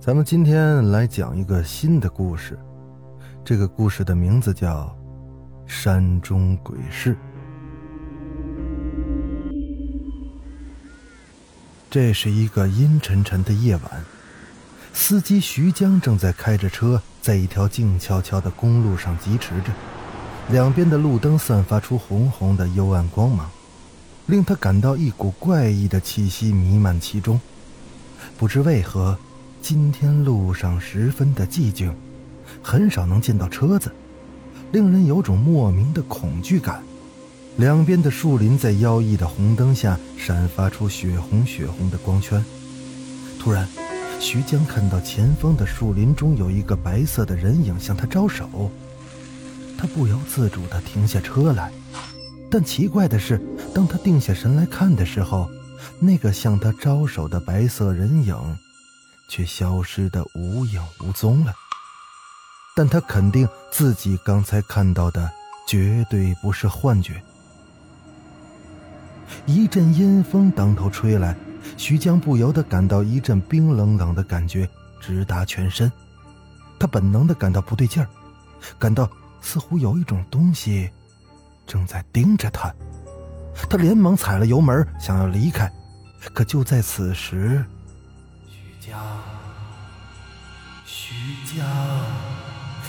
咱们今天来讲一个新的故事，这个故事的名字叫《山中鬼事》。这是一个阴沉沉的夜晚，司机徐江正在开着车，在一条静悄悄的公路上疾驰着，两边的路灯散发出红红的幽暗光芒，令他感到一股怪异的气息弥漫其中。不知为何。今天路上十分的寂静，很少能见到车子，令人有种莫名的恐惧感。两边的树林在妖异的红灯下闪发出血红血红的光圈。突然，徐江看到前方的树林中有一个白色的人影向他招手，他不由自主地停下车来。但奇怪的是，当他定下神来看的时候，那个向他招手的白色人影。却消失的无影无踪了。但他肯定自己刚才看到的绝对不是幻觉。一阵阴风当头吹来，徐江不由得感到一阵冰冷冷的感觉直达全身。他本能的感到不对劲儿，感到似乎有一种东西正在盯着他。他连忙踩了油门，想要离开。可就在此时，呀，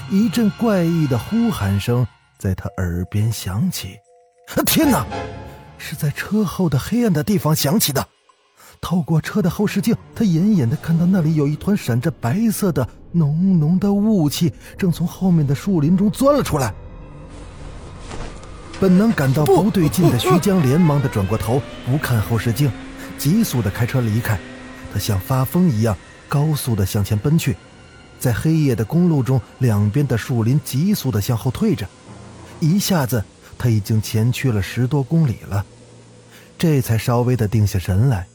一阵怪异的呼喊声在他耳边响起。天哪，是在车后的黑暗的地方响起的。透过车的后视镜，他隐隐的看到那里有一团闪着白色的浓浓的雾气，正从后面的树林中钻了出来。本能感到不对劲的徐江连忙的转过头，不看后视镜，急速的开车离开。他像发疯一样，高速的向前奔去。在黑夜的公路中，两边的树林急速的向后退着，一下子他已经前去了十多公里了，这才稍微的定下神来。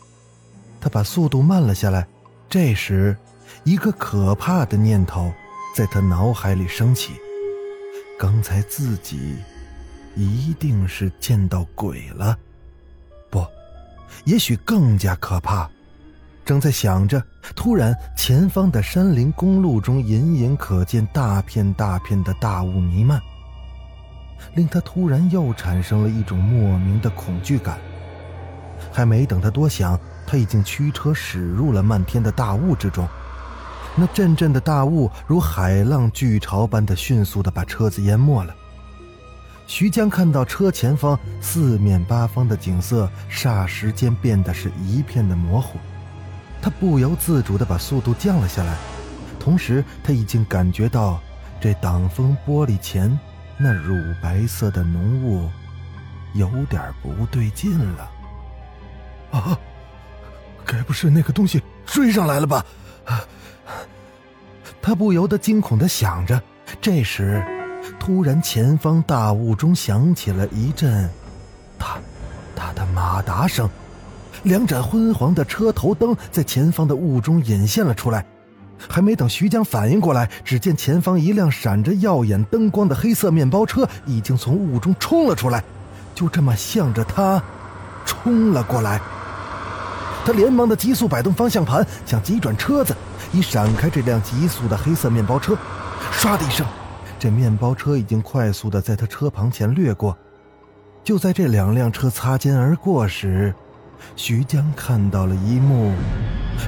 他把速度慢了下来。这时，一个可怕的念头在他脑海里升起：刚才自己一定是见到鬼了，不，也许更加可怕。正在想着，突然前方的山林公路中隐隐可见大片大片的大雾弥漫，令他突然又产生了一种莫名的恐惧感。还没等他多想，他已经驱车驶入了漫天的大雾之中。那阵阵的大雾如海浪巨潮般的迅速的把车子淹没了。徐江看到车前方四面八方的景色，霎时间变得是一片的模糊。他不由自主地把速度降了下来，同时他已经感觉到这挡风玻璃前那乳白色的浓雾有点不对劲了。啊，该不是那个东西追上来了吧？他不由得惊恐地想着。这时，突然前方大雾中响起了一阵“哒哒”的马达声。两盏昏黄的车头灯在前方的雾中隐现了出来，还没等徐江反应过来，只见前方一辆闪着耀眼灯光的黑色面包车已经从雾中冲了出来，就这么向着他冲了过来。他连忙的急速摆动方向盘，想急转车子，以闪开这辆急速的黑色面包车。唰的一声，这面包车已经快速的在他车旁前掠过。就在这两辆车擦肩而过时，徐江看到了一幕，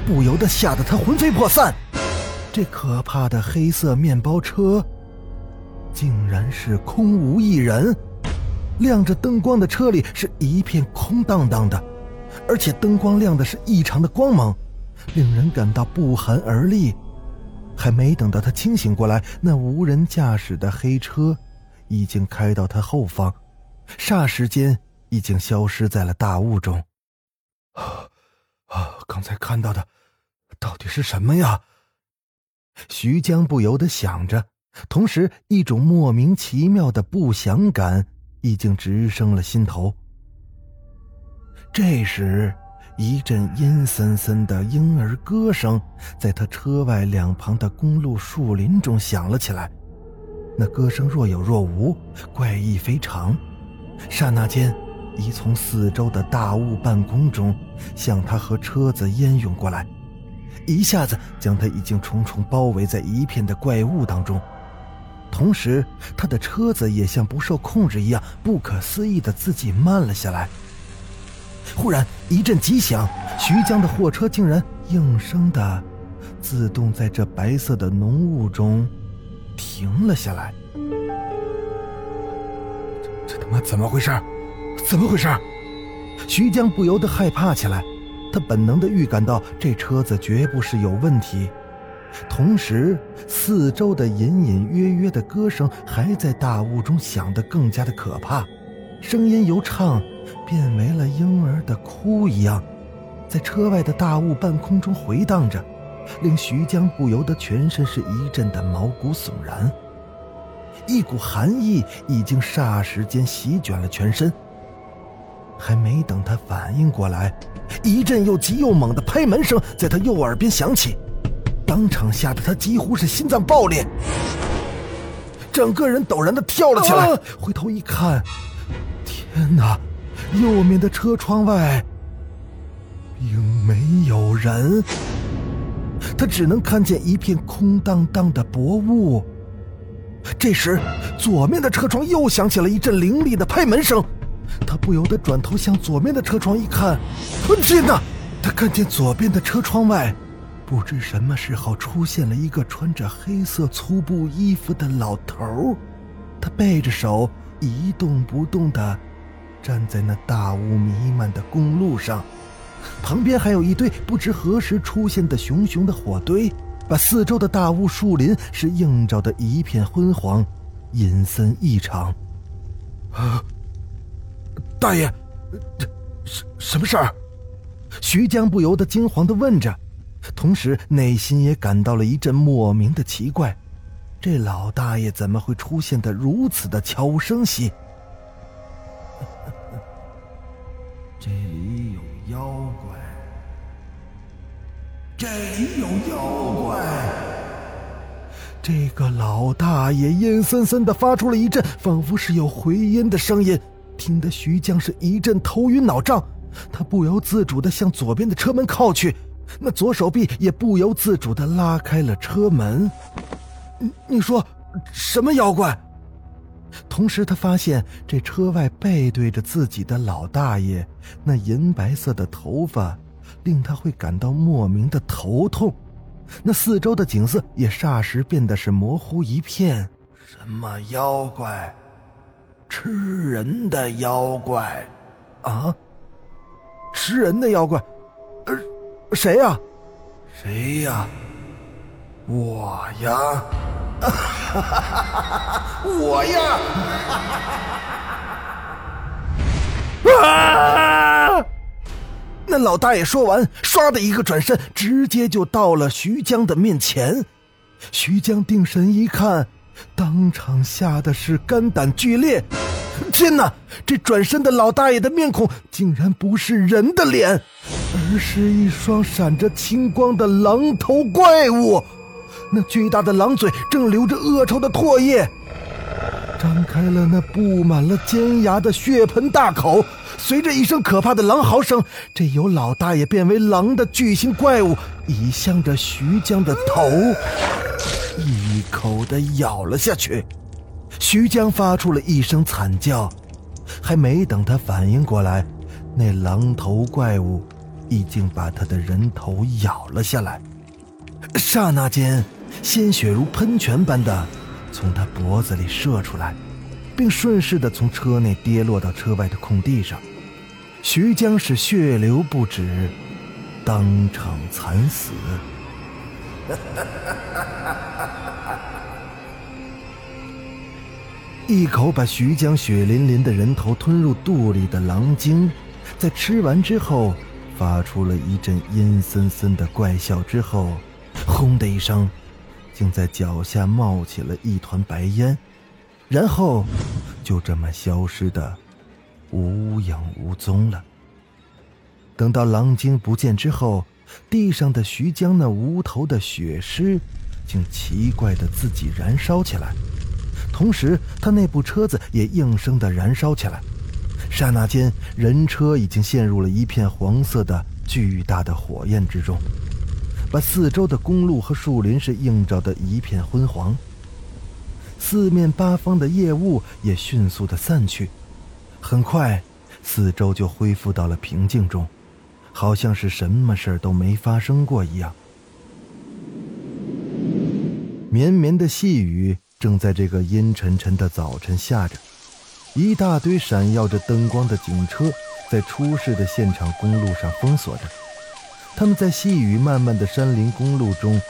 不由得吓得他魂飞魄散。这可怕的黑色面包车，竟然是空无一人。亮着灯光的车里是一片空荡荡的，而且灯光亮的是异常的光芒，令人感到不寒而栗。还没等到他清醒过来，那无人驾驶的黑车已经开到他后方，霎时间已经消失在了大雾中。啊，啊！刚才看到的，到底是什么呀？徐江不由得想着，同时一种莫名其妙的不祥感已经直升了心头。这时，一阵阴森森的婴儿歌声在他车外两旁的公路树林中响了起来。那歌声若有若无，怪异非常。刹那间，已从四周的大雾半空中向他和车子烟涌过来，一下子将他已经重重包围在一片的怪物当中。同时，他的车子也像不受控制一样，不可思议的自己慢了下来。忽然一阵急响，徐江的货车竟然应声的自动在这白色的浓雾中停了下来。这他妈怎么回事？怎么回事？徐江不由得害怕起来，他本能的预感到这车子绝不是有问题。同时，四周的隐隐约约的歌声还在大雾中响得更加的可怕，声音由唱变为了婴儿的哭一样，在车外的大雾半空中回荡着，令徐江不由得全身是一阵的毛骨悚然。一股寒意已经霎时间席卷了全身。还没等他反应过来，一阵又急又猛的拍门声在他右耳边响起，当场吓得他几乎是心脏爆裂，整个人陡然的跳了起来。回头一看，天哪！右面的车窗外并没有人，他只能看见一片空荡荡的薄雾。这时，左面的车窗又响起了一阵凌厉的拍门声，不由得转头向左面的车窗一看，天哪！他看见左边的车窗外，不知什么时候出现了一个穿着黑色粗布衣服的老头儿他背着手一动不动地站在那大雾弥漫的公路上，旁边还有一堆不知何时出现的熊熊的火堆。把四周的大雾树林是映照的一片昏黄，阴森异常。啊，大爷，这什什么事儿？徐江不由得惊慌的问着，同时内心也感到了一阵莫名的奇怪：这老大爷怎么会出现的如此的悄无声息？这里有妖怪。这里有妖怪！这个老大爷阴森森的发出了一阵仿佛是有回音的声音，听得徐江是一阵头晕脑胀。他不由自主的向左边的车门靠去，那左手臂也不由自主的拉开了车门。你你说什么妖怪？同时，他发现这车外背对着自己的老大爷，那银白色的头发。令他会感到莫名的头痛，那四周的景色也霎时变得是模糊一片。什么妖怪？吃人的妖怪？啊？吃人的妖怪？呃，谁呀？谁呀？我呀！我呀！啊！那老大爷说完，唰的一个转身，直接就到了徐江的面前。徐江定神一看，当场吓得是肝胆俱裂。天哪！这转身的老大爷的面孔竟然不是人的脸，而是一双闪着青光的狼头怪物。那巨大的狼嘴正流着恶臭的唾液，张开了那布满了尖牙的血盆大口。随着一声可怕的狼嚎声，这由老大爷变为狼的巨型怪物已向着徐江的头一口的咬了下去。徐江发出了一声惨叫，还没等他反应过来，那狼头怪物已经把他的人头咬了下来。刹那间，鲜血如喷泉般的从他脖子里射出来。并顺势的从车内跌落到车外的空地上，徐江是血流不止，当场惨死。一口把徐江血淋淋的人头吞入肚里的狼精，在吃完之后，发出了一阵阴森森的怪笑之后，轰的一声，竟在脚下冒起了一团白烟，然后就这么消失的无影无踪了。等到狼精不见之后，地上的徐江那无头的血尸，竟奇怪的自己燃烧起来，同时他那部车子也应声的燃烧起来。刹那间，人车已经陷入了一片黄色的巨大的火焰之中，把四周的公路和树林是映照的一片昏黄。四面八方的夜雾也迅速的散去，很快，四周就恢复到了平静中，好像是什么事儿都没发生过一样。绵绵的细雨正在这个阴沉沉的早晨下着。一大堆闪耀着灯光的警车在出事的现场公路上封锁着，他们在细雨漫漫的山林公路中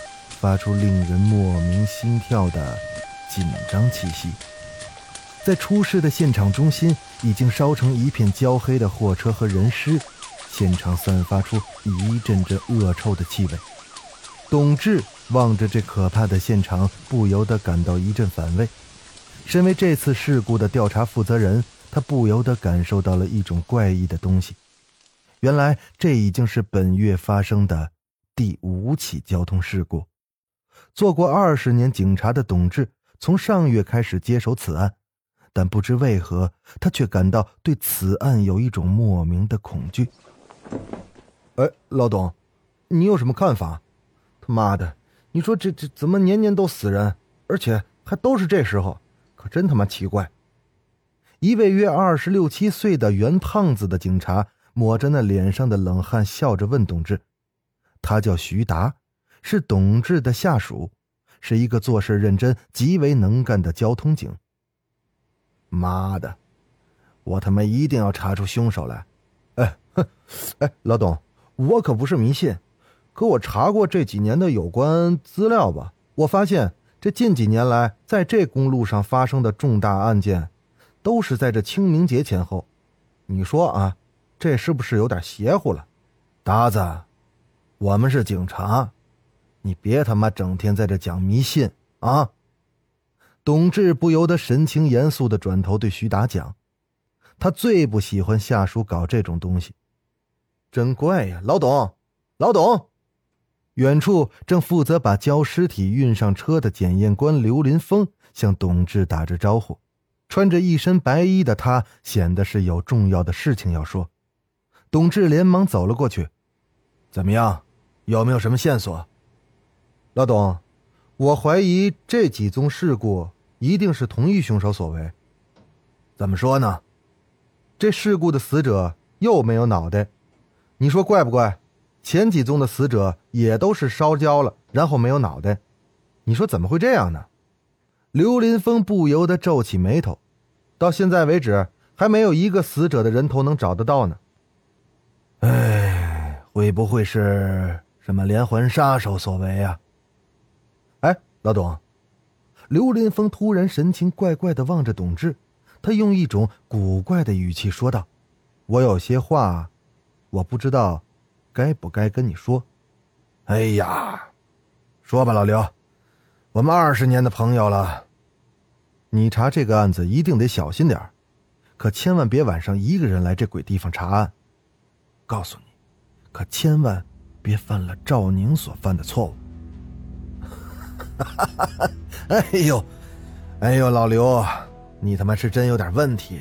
发出令人莫名心跳的紧张气息。在出事的现场中心，已经烧成一片焦黑的货车和人尸，现场散发出一阵阵恶臭的气味。董志望着这可怕的现场，不由得感到一阵反胃。身为这次事故的调查负责人，他不由得感受到了一种怪异的东西。原来，这已经是本月发生的第五起交通事故。做过二十年警察的董志，从上月开始接手此案，但不知为何，他却感到对此案有一种莫名的恐惧。哎，老董，你有什么看法？他妈的，你说这这怎么年年都死人，而且还都是这时候？可真他妈奇怪！一位约二十六七岁的圆胖子的警察抹着那脸上的冷汗，笑着问董志：“他叫徐达，是董志的下属，是一个做事认真、极为能干的交通警。”妈的，我他妈一定要查出凶手来！哎哼，哎，老董，我可不是迷信，可我查过这几年的有关资料吧，我发现。这近几年来，在这公路上发生的重大案件，都是在这清明节前后。你说啊，这是不是有点邪乎了？达子，我们是警察，你别他妈整天在这讲迷信啊！董志不由得神情严肃的转头对徐达讲：“他最不喜欢下属搞这种东西。”真怪呀，老董，老董。远处正负责把焦尸体运上车的检验官刘林峰向董志打着招呼，穿着一身白衣的他显得是有重要的事情要说。董志连忙走了过去：“怎么样，有没有什么线索？”老董，我怀疑这几宗事故一定是同一凶手所为。怎么说呢？这事故的死者又没有脑袋，你说怪不怪？前几宗的死者也都是烧焦了，然后没有脑袋，你说怎么会这样呢？刘林峰不由得皱起眉头，到现在为止还没有一个死者的人头能找得到呢。哎，会不会是什么连环杀手所为啊？哎，老董，刘林峰突然神情怪怪的望着董志，他用一种古怪的语气说道：“我有些话，我不知道。”该不该跟你说？哎呀，说吧，老刘，我们二十年的朋友了。你查这个案子一定得小心点可千万别晚上一个人来这鬼地方查案。告诉你，可千万别犯了赵宁所犯的错误。哈哈哈哎呦，哎呦，老刘，你他妈是真有点问题，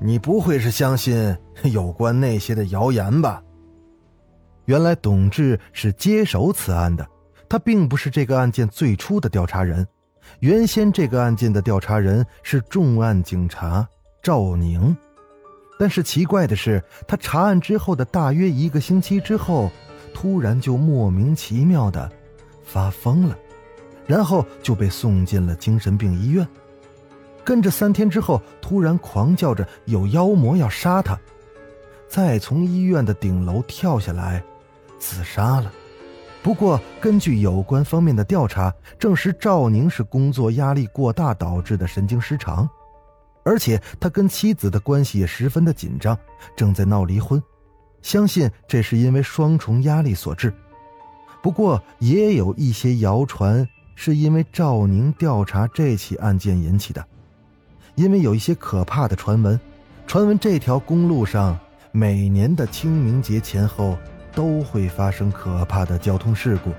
你不会是相信有关那些的谣言吧？原来董志是接手此案的，他并不是这个案件最初的调查人。原先这个案件的调查人是重案警察赵宁，但是奇怪的是，他查案之后的大约一个星期之后，突然就莫名其妙的发疯了，然后就被送进了精神病医院。跟着三天之后，突然狂叫着有妖魔要杀他，再从医院的顶楼跳下来。自杀了，不过根据有关方面的调查，证实赵宁是工作压力过大导致的神经失常，而且他跟妻子的关系也十分的紧张，正在闹离婚，相信这是因为双重压力所致。不过也有一些谣传是因为赵宁调查这起案件引起的。因为有一些可怕的传闻，传闻这条公路上每年的清明节前后都会发生可怕的交通事故，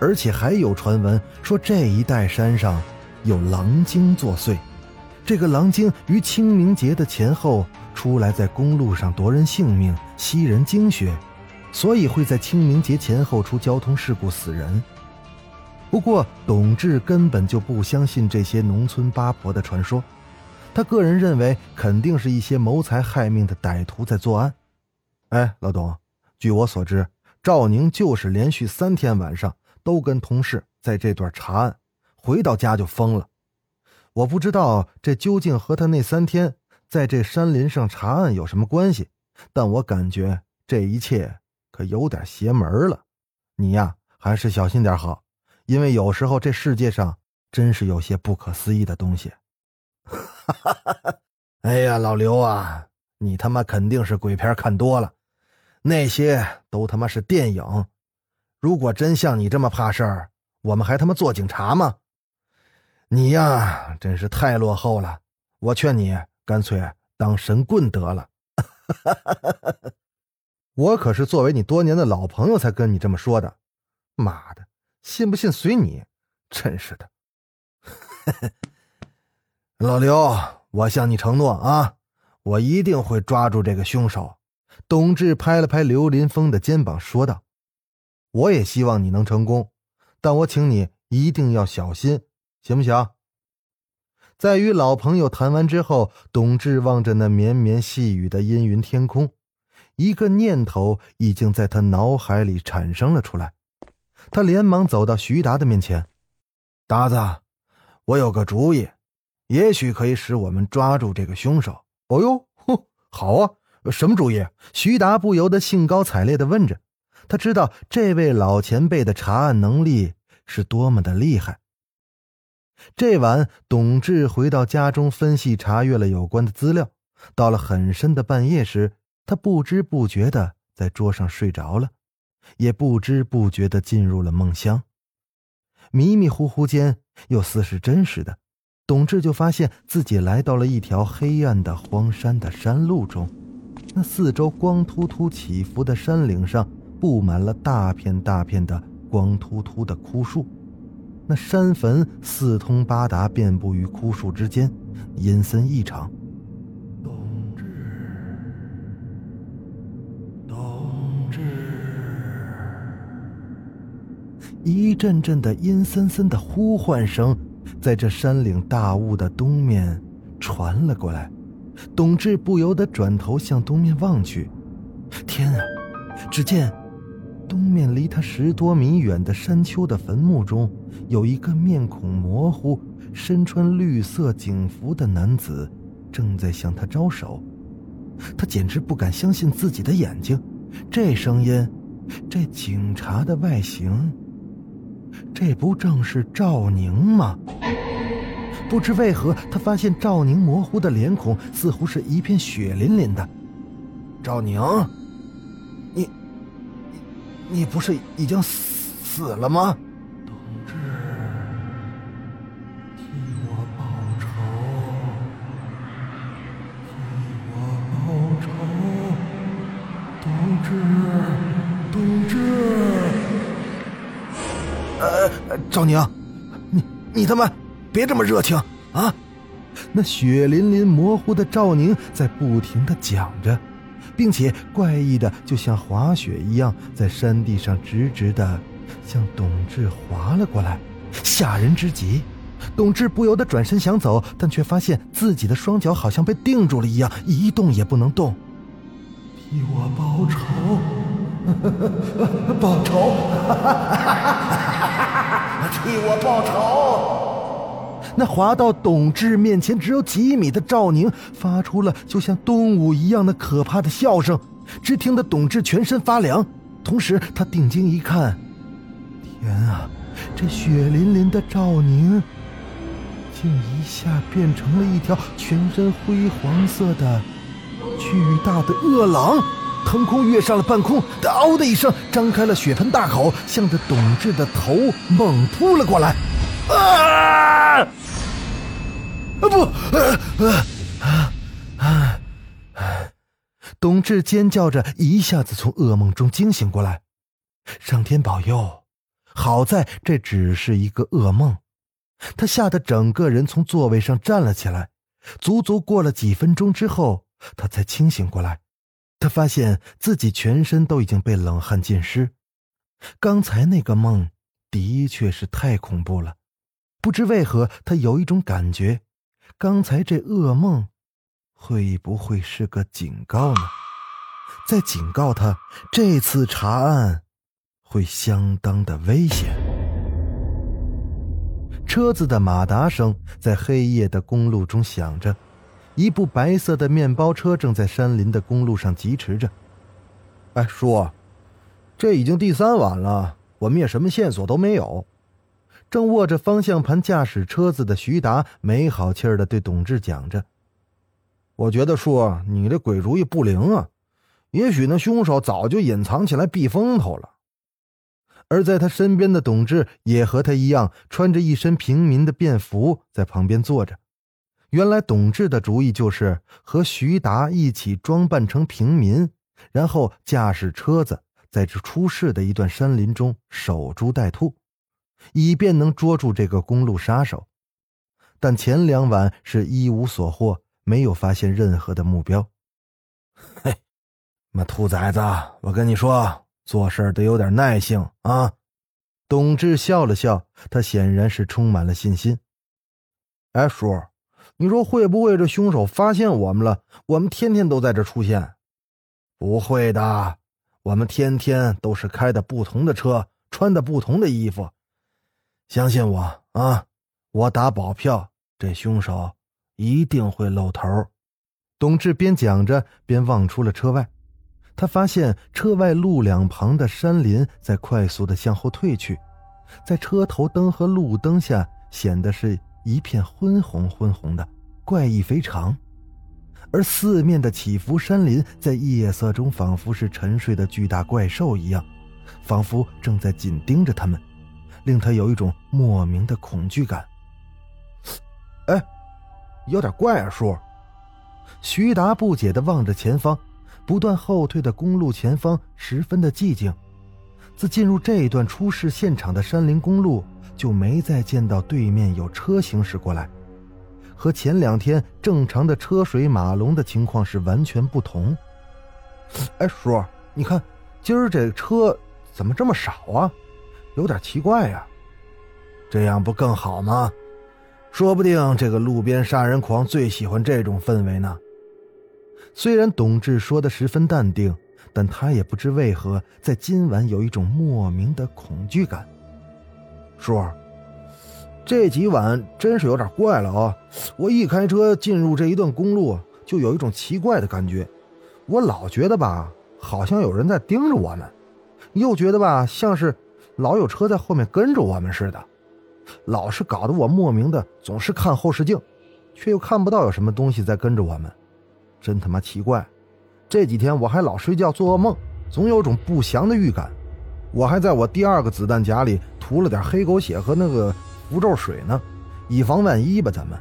而且还有传闻说这一带山上有狼精作祟，这个狼精于清明节的前后出来在公路上夺人性命、吸人精血，所以会在清明节前后出交通事故死人。不过，董志根本就不相信这些农村八婆的传说。他个人认为，肯定是一些谋财害命的歹徒在作案。哎，老董，据我所知，赵宁就是连续三天晚上都跟同事在这段查案，回到家就疯了。我不知道这究竟和他那三天在这山林上查案有什么关系，但我感觉这一切可有点邪门了。你呀，还是小心点好，因为有时候这世界上真是有些不可思议的东西。哈哈哈哈哎呀，老刘啊，你他妈肯定是鬼片看多了，那些都他妈是电影。如果真像你这么怕事儿，我们还他妈做警察吗？你呀，真是太落后了。我劝你干脆当神棍得了。我可是作为你多年的老朋友才跟你这么说的。妈的，信不信随你。真是的。老刘，我向你承诺啊，我一定会抓住这个凶手。董志拍了拍刘林峰的肩膀，说道：“我也希望你能成功，但我请你一定要小心，行不行？”在与老朋友谈完之后，董志望着那绵绵细雨的阴云天空，一个念头已经在他脑海里产生了出来。他连忙走到徐达的面前：“达子，我有个主意。”也许可以使我们抓住这个凶手。哦呦，好啊！什么主意？徐达不由得兴高采烈的问着。他知道这位老前辈的查案能力是多么的厉害。这晚，董志回到家中，分析查阅了有关的资料。到了很深的半夜时，他不知不觉的在桌上睡着了，也不知不觉的进入了梦乡。迷迷糊糊间，又似是真实的。董志就发现自己来到了一条黑暗的荒山的山路中，那四周光秃秃起伏的山岭上布满了大片大片的光秃秃的枯树，那山坟四通八达，遍布于枯树之间，阴森异常。冬至，冬至，一阵阵的阴森森的呼唤声。在这山岭大雾的东面传了过来，董志不由得转头向东面望去。天啊！只见东面离他十多米远的山丘的坟墓中，有一个面孔模糊、身穿绿色警服的男子，正在向他招手。他简直不敢相信自己的眼睛，这声音，这警察的外形。这不正是赵宁吗？不知为何，他发现赵宁模糊的脸孔似乎是一片血淋淋的。赵宁，你，你不是已经死死了吗？同志，替我报仇！替我报仇！同志，同志。呃，赵宁，你你他妈别这么热情啊！那血淋淋、模糊的赵宁在不停的讲着，并且怪异的就像滑雪一样，在山地上直直的向董志滑了过来，吓人之极。董志不由得转身想走，但却发现自己的双脚好像被定住了一样，一动也不能动。替我报仇！报仇！替我报仇！那滑到董志面前只有几米的赵宁发出了就像动物一样的可怕的笑声，只听得董志全身发凉。同时，他定睛一看，天啊，这血淋淋的赵宁，竟一下变成了一条全身灰黄色的巨大的恶狼！腾空跃上了半空，嗷的一声，张开了血盆大口，向着董志的头猛扑了过来。啊！啊不！啊啊啊！董志尖叫着，一下子从噩梦中惊醒过来。上天保佑，好在这只是一个噩梦。他吓得整个人从座位上站了起来。足足过了几分钟之后，他才清醒过来。他发现自己全身都已经被冷汗浸湿。刚才那个梦的确是太恐怖了。不知为何，他有一种感觉，刚才这噩梦会不会是个警告呢？在警告他，这次查案。会相当的危险。车子的马达声在黑夜的公路中响着，一部白色的面包车正在山林的公路上疾驰着。哎，叔，这已经第三晚了，我们也什么线索都没有。正握着方向盘驾驶车子的徐达没好气儿的对董志讲着：“我觉得叔，你这鬼主意不灵啊！也许那凶手早就隐藏起来避风头了。”而在他身边的董志也和他一样，穿着一身平民的便服，在旁边坐着。原来董志的主意就是和徐达一起装扮成平民，然后驾驶车子在这出事的一段山林中守株待兔，以便能捉住这个公路杀手。但前两晚是一无所获，没有发现任何的目标。嘿，妈兔崽子，我跟你说。做事得有点耐性啊！董志笑了笑，他显然是充满了信心。哎，叔，你说会不会这凶手发现我们了？我们天天都在这出现，不会的。我们天天都是开的不同的车，穿的不同的衣服。相信我啊，我打保票，这凶手一定会露头。董志边讲着，边望出了车外。他发现车外路两旁的山林在快速的向后退去，在车头灯和路灯下显得是一片昏红昏红的，怪异非常。而四面的起伏山林在夜色中仿佛是沉睡的巨大怪兽一样，仿佛正在紧盯着他们，令他有一种莫名的恐惧感。哎，有点怪啊，叔。徐达不解地望着前方。不断后退的公路前方十分的寂静，自进入这一段出事现场的山林公路，就没再见到对面有车行驶过来，和前两天正常的车水马龙的情况是完全不同。哎，叔，你看今儿这车怎么这么少啊？有点奇怪呀。这样不更好吗？说不定这个路边杀人狂最喜欢这种氛围呢。虽然董志说的十分淡定，但他也不知为何在今晚有一种莫名的恐惧感。叔，这几晚真是有点怪了啊！我一开车进入这一段公路，就有一种奇怪的感觉。我老觉得吧，好像有人在盯着我们，又觉得吧，像是老有车在后面跟着我们似的，老是搞得我莫名的总是看后视镜，却又看不到有什么东西在跟着我们。真他妈奇怪！这几天我还老睡觉做噩梦，总有种不祥的预感。我还在我第二个子弹夹里涂了点黑狗血和那个符咒水呢，以防万一吧。咱们，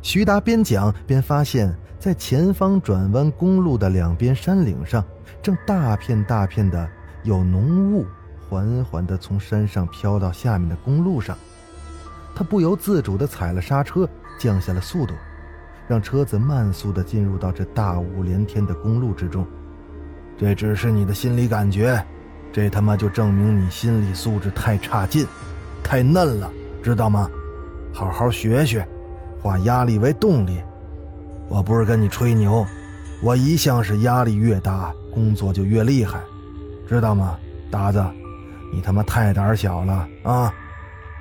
徐达边讲边发现，在前方转弯公路的两边山岭上，正大片大片的有浓雾缓缓地从山上飘到下面的公路上。他不由自主地踩了刹车，降下了速度。让车子慢速的进入到这大雾连天的公路之中，这只是你的心理感觉，这他妈就证明你心理素质太差劲，太嫩了，知道吗？好好学学，化压力为动力。我不是跟你吹牛，我一向是压力越大，工作就越厉害，知道吗？达子，你他妈太胆小了啊！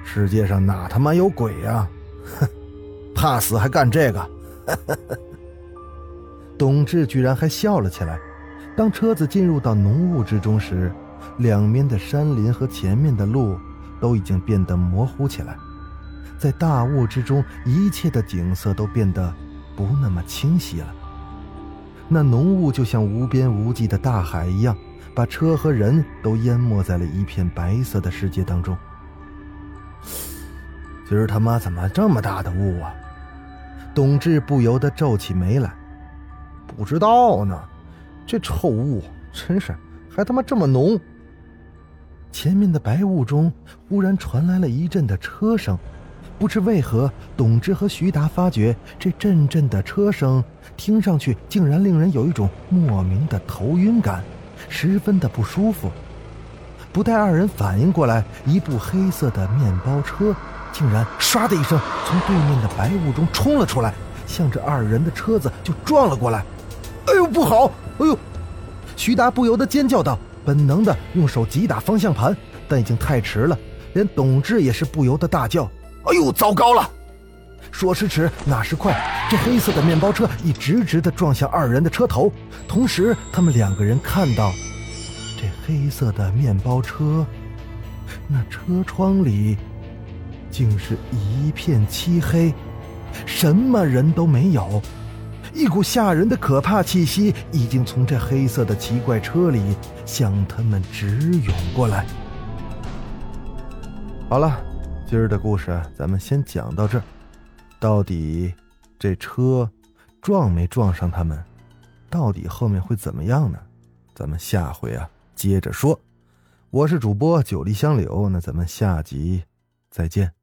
世界上哪他妈有鬼呀？哼，怕死还干这个？董志居然还笑了起来。当车子进入到浓雾之中时，两边的山林和前面的路都已经变得模糊起来，在大雾之中，一切的景色都变得不那么清晰了。那浓雾就像无边无际的大海一样，把车和人都淹没在了一片白色的世界当中。今儿他妈怎么这么大的雾啊？董志不由得皱起眉来。不知道呢，这臭雾真是还他妈这么浓。前面的白雾中忽然传来了一阵的车声，不知为何，董志和徐达发觉这阵阵的车声听上去竟然令人有一种莫名的头晕感，十分的不舒服。不待二人反应过来，一部黑色的面包车竟然唰的一声从对面的白雾中冲了出来，向着二人的车子就撞了过来。哎呦，不好！哎呦，徐达不由得尖叫道。本能的用手击打方向盘，但已经太迟了。连董志也是不由得大叫：“哎呦，糟糕了！”说时迟，那时快，这黑色的面包车一直直的撞向二人的车头。同时，他们两个人看到，这黑色的面包车，那车窗里竟是一片漆黑，什么人都没有。一股吓人的可怕气息已经从这黑色的奇怪车里向他们直涌过来。好了，今儿的故事咱们先讲到这儿。到底这车撞没撞上他们？到底后面会怎么样呢？咱们下回啊接着说。我是主播九黎香柳，那咱们下集再见。